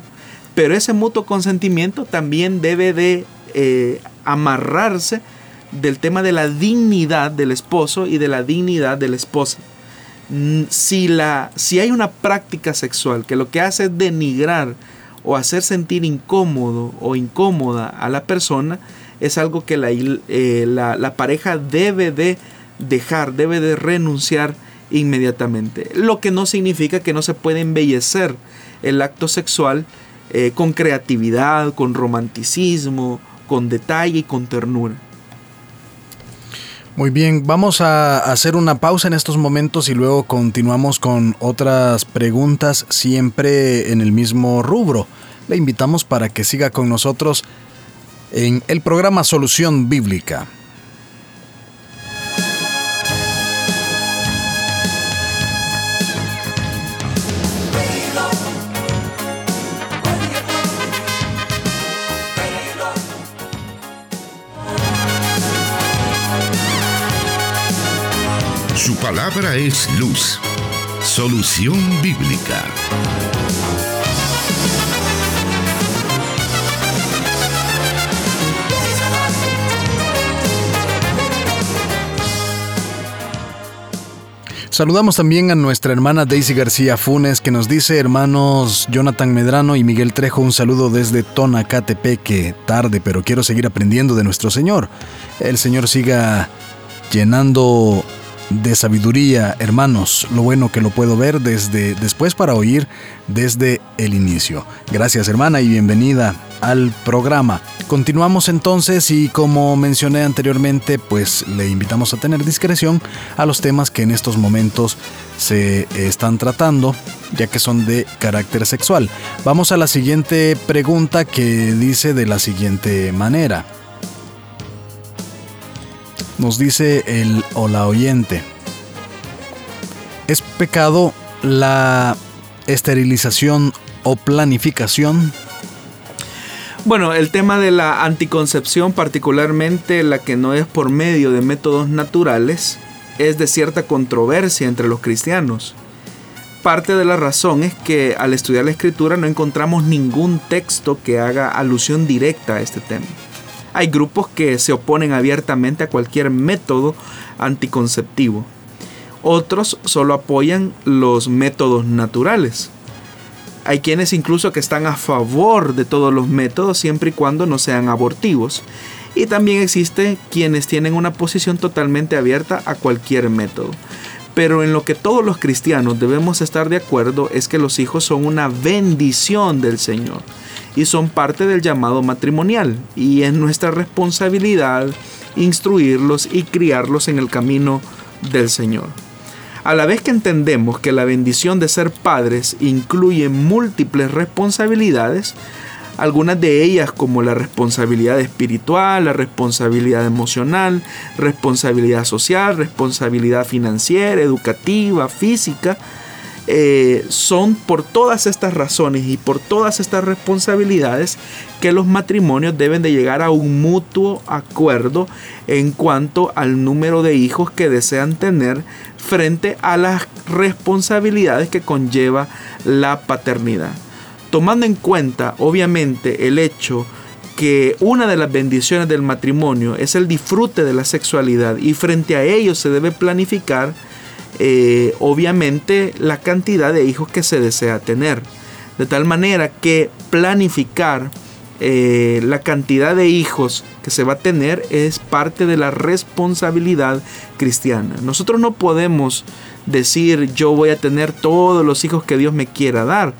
Pero ese mutuo consentimiento también debe de eh, amarrarse del tema de la dignidad del esposo y de la dignidad de la esposa. Si, la, si hay una práctica sexual que lo que hace es denigrar o hacer sentir incómodo o incómoda a la persona, es algo que la, eh, la pareja debe de dejar, debe de renunciar inmediatamente. Lo que no significa que no se puede embellecer el acto sexual eh, con creatividad, con romanticismo, con detalle y con ternura. Muy bien, vamos a hacer una pausa en estos momentos y luego continuamos con otras preguntas siempre en el mismo rubro. Le invitamos para que siga con nosotros en el programa Solución Bíblica. Palabra es luz. Solución bíblica. Saludamos también a nuestra hermana Daisy García Funes que nos dice, hermanos Jonathan Medrano y Miguel Trejo, un saludo desde Tonacatepeque. Tarde, pero quiero seguir aprendiendo de nuestro Señor. El Señor siga llenando de sabiduría, hermanos. Lo bueno que lo puedo ver desde después para oír desde el inicio. Gracias, hermana, y bienvenida al programa. Continuamos entonces y como mencioné anteriormente, pues le invitamos a tener discreción a los temas que en estos momentos se están tratando, ya que son de carácter sexual. Vamos a la siguiente pregunta que dice de la siguiente manera. Nos dice el o la oyente. ¿Es pecado la esterilización o planificación? Bueno, el tema de la anticoncepción, particularmente la que no es por medio de métodos naturales, es de cierta controversia entre los cristianos. Parte de la razón es que al estudiar la escritura no encontramos ningún texto que haga alusión directa a este tema. Hay grupos que se oponen abiertamente a cualquier método anticonceptivo. Otros solo apoyan los métodos naturales. Hay quienes incluso que están a favor de todos los métodos siempre y cuando no sean abortivos. Y también existen quienes tienen una posición totalmente abierta a cualquier método. Pero en lo que todos los cristianos debemos estar de acuerdo es que los hijos son una bendición del Señor y son parte del llamado matrimonial y es nuestra responsabilidad instruirlos y criarlos en el camino del Señor. A la vez que entendemos que la bendición de ser padres incluye múltiples responsabilidades, algunas de ellas como la responsabilidad espiritual, la responsabilidad emocional, responsabilidad social, responsabilidad financiera, educativa, física, eh, son por todas estas razones y por todas estas responsabilidades que los matrimonios deben de llegar a un mutuo acuerdo en cuanto al número de hijos que desean tener frente a las responsabilidades que conlleva la paternidad. Tomando en cuenta, obviamente, el hecho que una de las bendiciones del matrimonio es el disfrute de la sexualidad y frente a ello se debe planificar eh, obviamente la cantidad de hijos que se desea tener. De tal manera que planificar eh, la cantidad de hijos que se va a tener es parte de la responsabilidad cristiana. Nosotros no podemos decir yo voy a tener todos los hijos que Dios me quiera dar,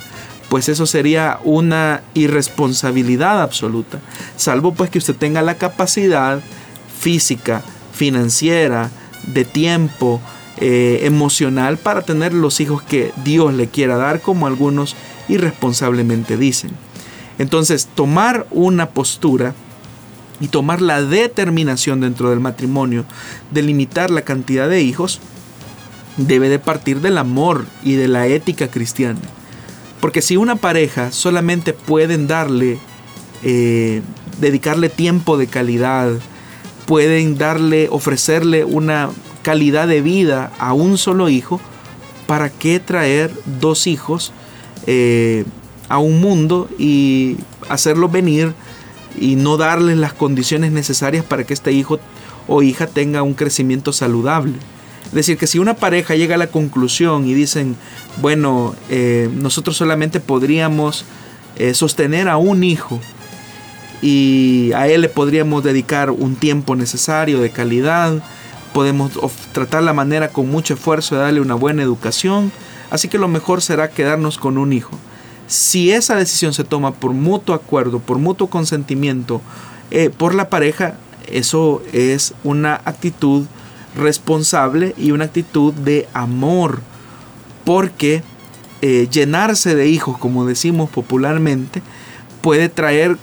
pues eso sería una irresponsabilidad absoluta, salvo pues que usted tenga la capacidad física, financiera, de tiempo, eh, emocional para tener los hijos que Dios le quiera dar, como algunos irresponsablemente dicen. Entonces, tomar una postura y tomar la determinación dentro del matrimonio de limitar la cantidad de hijos debe de partir del amor y de la ética cristiana. Porque si una pareja solamente pueden darle, eh, dedicarle tiempo de calidad, pueden darle, ofrecerle una calidad de vida a un solo hijo, ¿para qué traer dos hijos eh, a un mundo y hacerlo venir y no darles las condiciones necesarias para que este hijo o hija tenga un crecimiento saludable. Es decir, que si una pareja llega a la conclusión y dicen, bueno, eh, nosotros solamente podríamos eh, sostener a un hijo y a él le podríamos dedicar un tiempo necesario de calidad, podemos tratar la manera con mucho esfuerzo de darle una buena educación, así que lo mejor será quedarnos con un hijo. Si esa decisión se toma por mutuo acuerdo, por mutuo consentimiento eh, por la pareja, eso es una actitud responsable y una actitud de amor. Porque eh, llenarse de hijos, como decimos popularmente, puede traer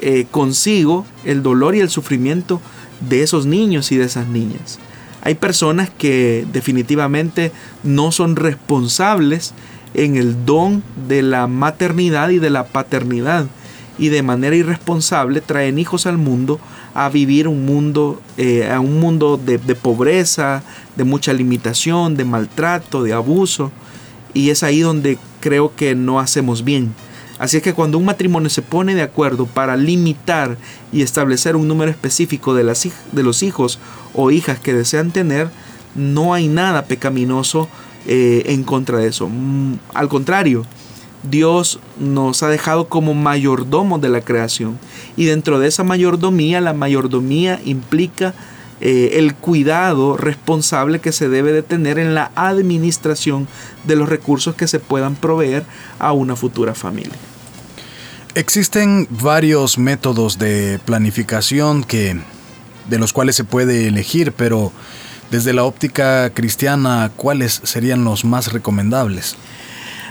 eh, consigo el dolor y el sufrimiento de esos niños y de esas niñas. Hay personas que definitivamente no son responsables en el don de la maternidad y de la paternidad y de manera irresponsable traen hijos al mundo a vivir un mundo, eh, a un mundo de, de pobreza, de mucha limitación, de maltrato, de abuso. Y es ahí donde creo que no hacemos bien. Así es que cuando un matrimonio se pone de acuerdo para limitar y establecer un número específico de, las, de los hijos o hijas que desean tener, no hay nada pecaminoso eh, en contra de eso. Mm, al contrario, Dios nos ha dejado como mayordomo de la creación. Y dentro de esa mayordomía, la mayordomía implica eh, el cuidado responsable que se debe de tener en la administración de los recursos que se puedan proveer a una futura familia. Existen varios métodos de planificación que de los cuales se puede elegir, pero desde la óptica cristiana, ¿cuáles serían los más recomendables?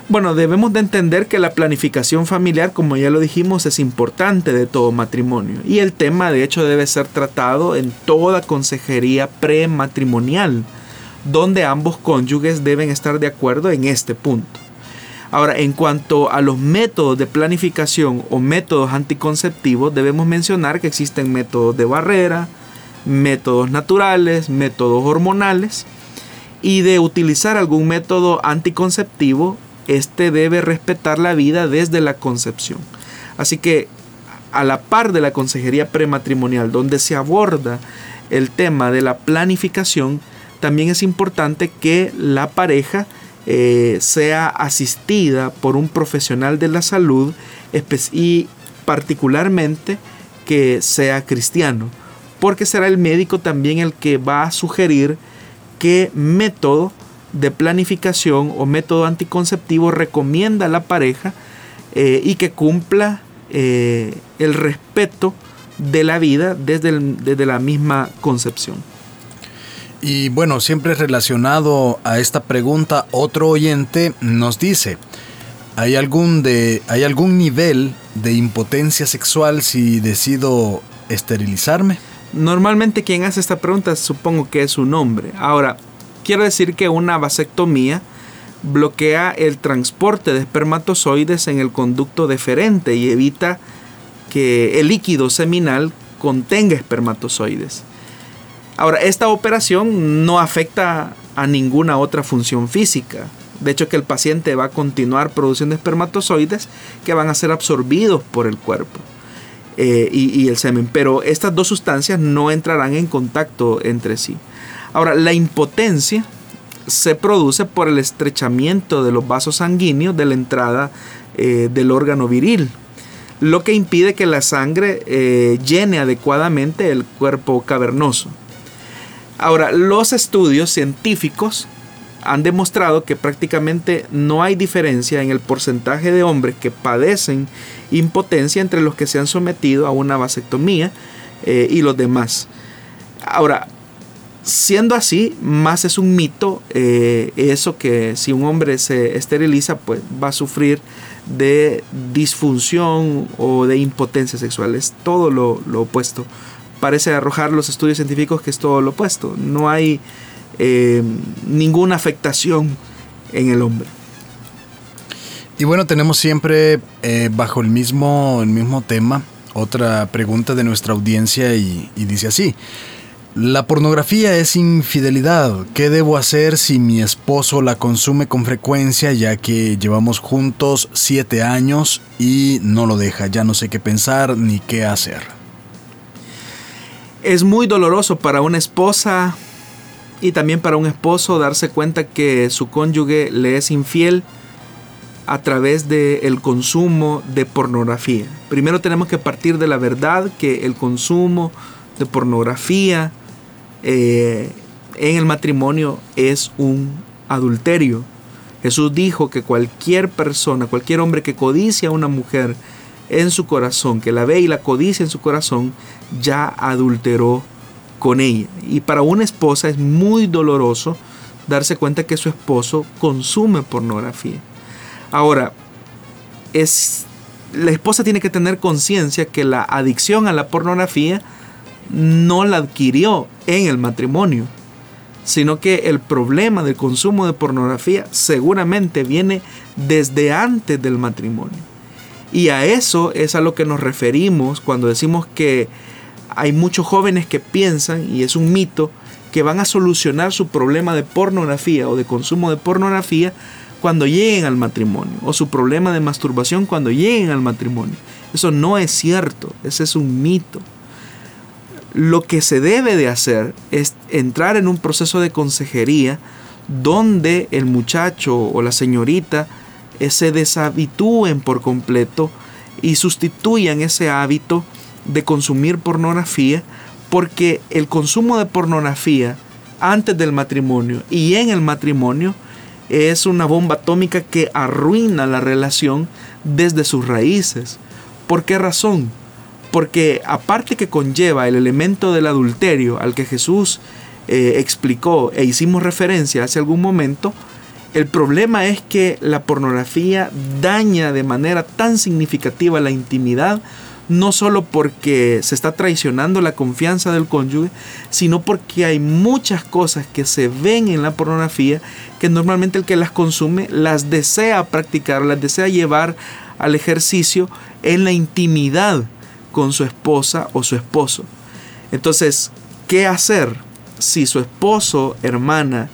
Bueno, debemos de entender que la planificación familiar, como ya lo dijimos, es importante de todo matrimonio. Y el tema, de hecho, debe ser tratado en toda consejería prematrimonial, donde ambos cónyuges deben estar de acuerdo en este punto. Ahora, en cuanto a los métodos de planificación o métodos anticonceptivos, debemos mencionar que existen métodos de barrera, métodos naturales, métodos hormonales, y de utilizar algún método anticonceptivo este debe respetar la vida desde la concepción. Así que a la par de la consejería prematrimonial, donde se aborda el tema de la planificación, también es importante que la pareja eh, sea asistida por un profesional de la salud y particularmente que sea cristiano, porque será el médico también el que va a sugerir qué método de planificación o método anticonceptivo recomienda a la pareja eh, y que cumpla eh, el respeto de la vida desde, desde la misma concepción. Y bueno, siempre relacionado a esta pregunta, otro oyente nos dice, ¿hay algún, de, ¿hay algún nivel de impotencia sexual si decido esterilizarme? Normalmente quien hace esta pregunta supongo que es un hombre. Ahora, Quiero decir que una vasectomía bloquea el transporte de espermatozoides en el conducto deferente y evita que el líquido seminal contenga espermatozoides. Ahora, esta operación no afecta a ninguna otra función física. De hecho, que el paciente va a continuar produciendo espermatozoides que van a ser absorbidos por el cuerpo eh, y el semen. Pero estas dos sustancias no entrarán en contacto entre sí. Ahora, la impotencia se produce por el estrechamiento de los vasos sanguíneos de la entrada eh, del órgano viril, lo que impide que la sangre eh, llene adecuadamente el cuerpo cavernoso. Ahora, los estudios científicos han demostrado que prácticamente no hay diferencia en el porcentaje de hombres que padecen impotencia entre los que se han sometido a una vasectomía eh, y los demás. Ahora, Siendo así, más es un mito eh, eso que si un hombre se esteriliza, pues va a sufrir de disfunción o de impotencia sexual. Es todo lo, opuesto. Parece arrojar los estudios científicos que es todo lo opuesto. No hay eh, ninguna afectación en el hombre. Y bueno, tenemos siempre eh, bajo el mismo, el mismo tema otra pregunta de nuestra audiencia y dice así. La pornografía es infidelidad. ¿Qué debo hacer si mi esposo la consume con frecuencia ya que llevamos juntos siete años y no lo deja? Ya no sé qué pensar ni qué hacer. Es muy doloroso para una esposa y también para un esposo darse cuenta que su cónyuge le es infiel a través del el consumo de pornografía. Primero tenemos que partir de la verdad que el consumo de pornografía eh, en el matrimonio es un adulterio. Jesús dijo que cualquier persona, cualquier hombre que codicia a una mujer en su corazón, que la ve y la codicia en su corazón, ya adulteró con ella. Y para una esposa es muy doloroso darse cuenta que su esposo consume pornografía. Ahora, es, la esposa tiene que tener conciencia que la adicción a la pornografía no la adquirió en el matrimonio, sino que el problema del consumo de pornografía seguramente viene desde antes del matrimonio. Y a eso es a lo que nos referimos cuando decimos que hay muchos jóvenes que piensan, y es un mito, que van a solucionar su problema de pornografía o de consumo de pornografía cuando lleguen al matrimonio, o su problema de masturbación cuando lleguen al matrimonio. Eso no es cierto, ese es un mito. Lo que se debe de hacer es entrar en un proceso de consejería donde el muchacho o la señorita eh, se deshabitúen por completo y sustituyan ese hábito de consumir pornografía porque el consumo de pornografía antes del matrimonio y en el matrimonio es una bomba atómica que arruina la relación desde sus raíces. ¿Por qué razón? Porque aparte que conlleva el elemento del adulterio al que Jesús eh, explicó e hicimos referencia hace algún momento, el problema es que la pornografía daña de manera tan significativa la intimidad, no solo porque se está traicionando la confianza del cónyuge, sino porque hay muchas cosas que se ven en la pornografía que normalmente el que las consume las desea practicar, las desea llevar al ejercicio en la intimidad con su esposa o su esposo. Entonces, ¿qué hacer si su esposo, hermana,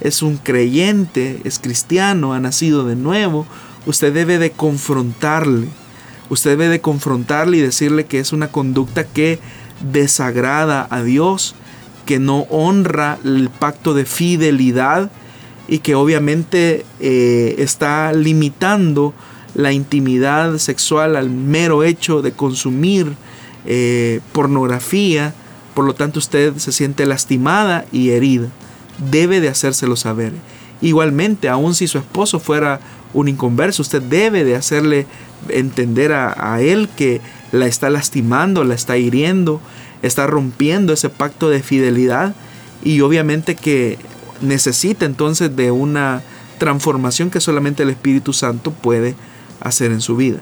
es un creyente, es cristiano, ha nacido de nuevo? Usted debe de confrontarle. Usted debe de confrontarle y decirle que es una conducta que desagrada a Dios, que no honra el pacto de fidelidad y que obviamente eh, está limitando la intimidad sexual al mero hecho de consumir eh, pornografía, por lo tanto usted se siente lastimada y herida. Debe de hacérselo saber. Igualmente, aun si su esposo fuera un inconverso, usted debe de hacerle entender a, a él que la está lastimando, la está hiriendo, está rompiendo ese pacto de fidelidad y obviamente que necesita entonces de una transformación que solamente el Espíritu Santo puede hacer en su vida.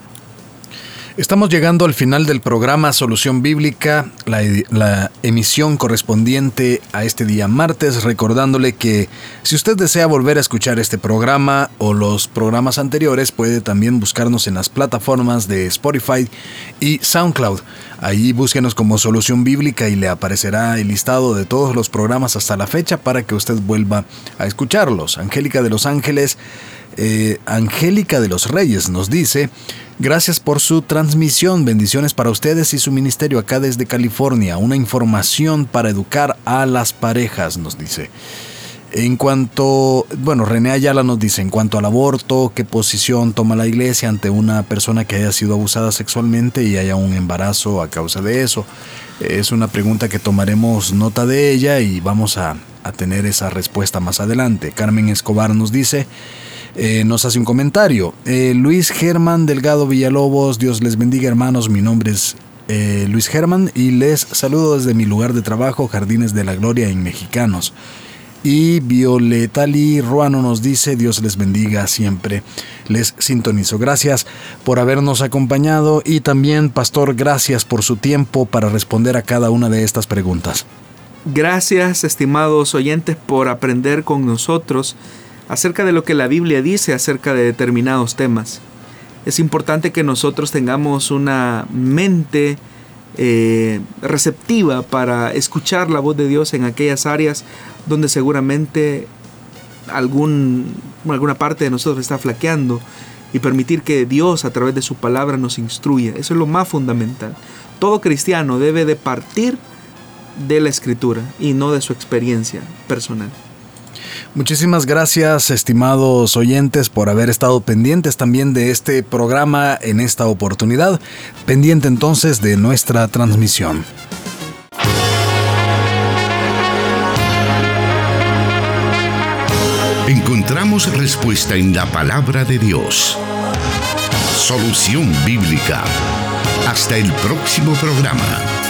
Estamos llegando al final del programa Solución Bíblica, la, emisión correspondiente a este día martes, recordándole que si usted desea volver a escuchar este programa o los programas anteriores, puede también buscarnos en las plataformas de Spotify y SoundCloud. Ahí búsquenos como Solución Bíblica y le aparecerá el listado de todos los programas hasta la fecha para que usted vuelva a escucharlos. Angélica de los Ángeles eh, Angélica de los Reyes nos dice, gracias por su transmisión, bendiciones para ustedes y su ministerio acá desde California, una información para educar a las parejas, nos dice. En cuanto, bueno, René Ayala nos dice, en cuanto al aborto, ¿qué posición toma la iglesia ante una persona que haya sido abusada sexualmente y haya un embarazo a causa de eso? Es una pregunta que tomaremos nota de ella y vamos a, a tener esa respuesta más adelante. Carmen Escobar nos dice, eh, nos hace un comentario. Eh, Luis Germán Delgado Villalobos, Dios les bendiga hermanos, mi nombre es eh, Luis Germán y les saludo desde mi lugar de trabajo, Jardines de la Gloria en Mexicanos. Y Violetali Ruano nos dice, Dios les bendiga siempre. Les sintonizo. Gracias por habernos acompañado y también, Pastor, gracias por su tiempo para responder a cada una de estas preguntas. Gracias, estimados oyentes, por aprender con nosotros acerca de lo que la Biblia dice acerca de determinados temas. Es importante que nosotros tengamos una mente eh, receptiva para escuchar la voz de Dios en aquellas áreas donde seguramente algún, alguna parte de nosotros está flaqueando y permitir que Dios a través de su palabra nos instruya. Eso es lo más fundamental. Todo cristiano debe de partir de la escritura y no de su experiencia personal. Muchísimas gracias, estimados oyentes, por haber estado pendientes también de este programa en esta oportunidad, pendiente entonces de nuestra transmisión. Encontramos respuesta en la palabra de Dios. Solución bíblica. Hasta el próximo programa.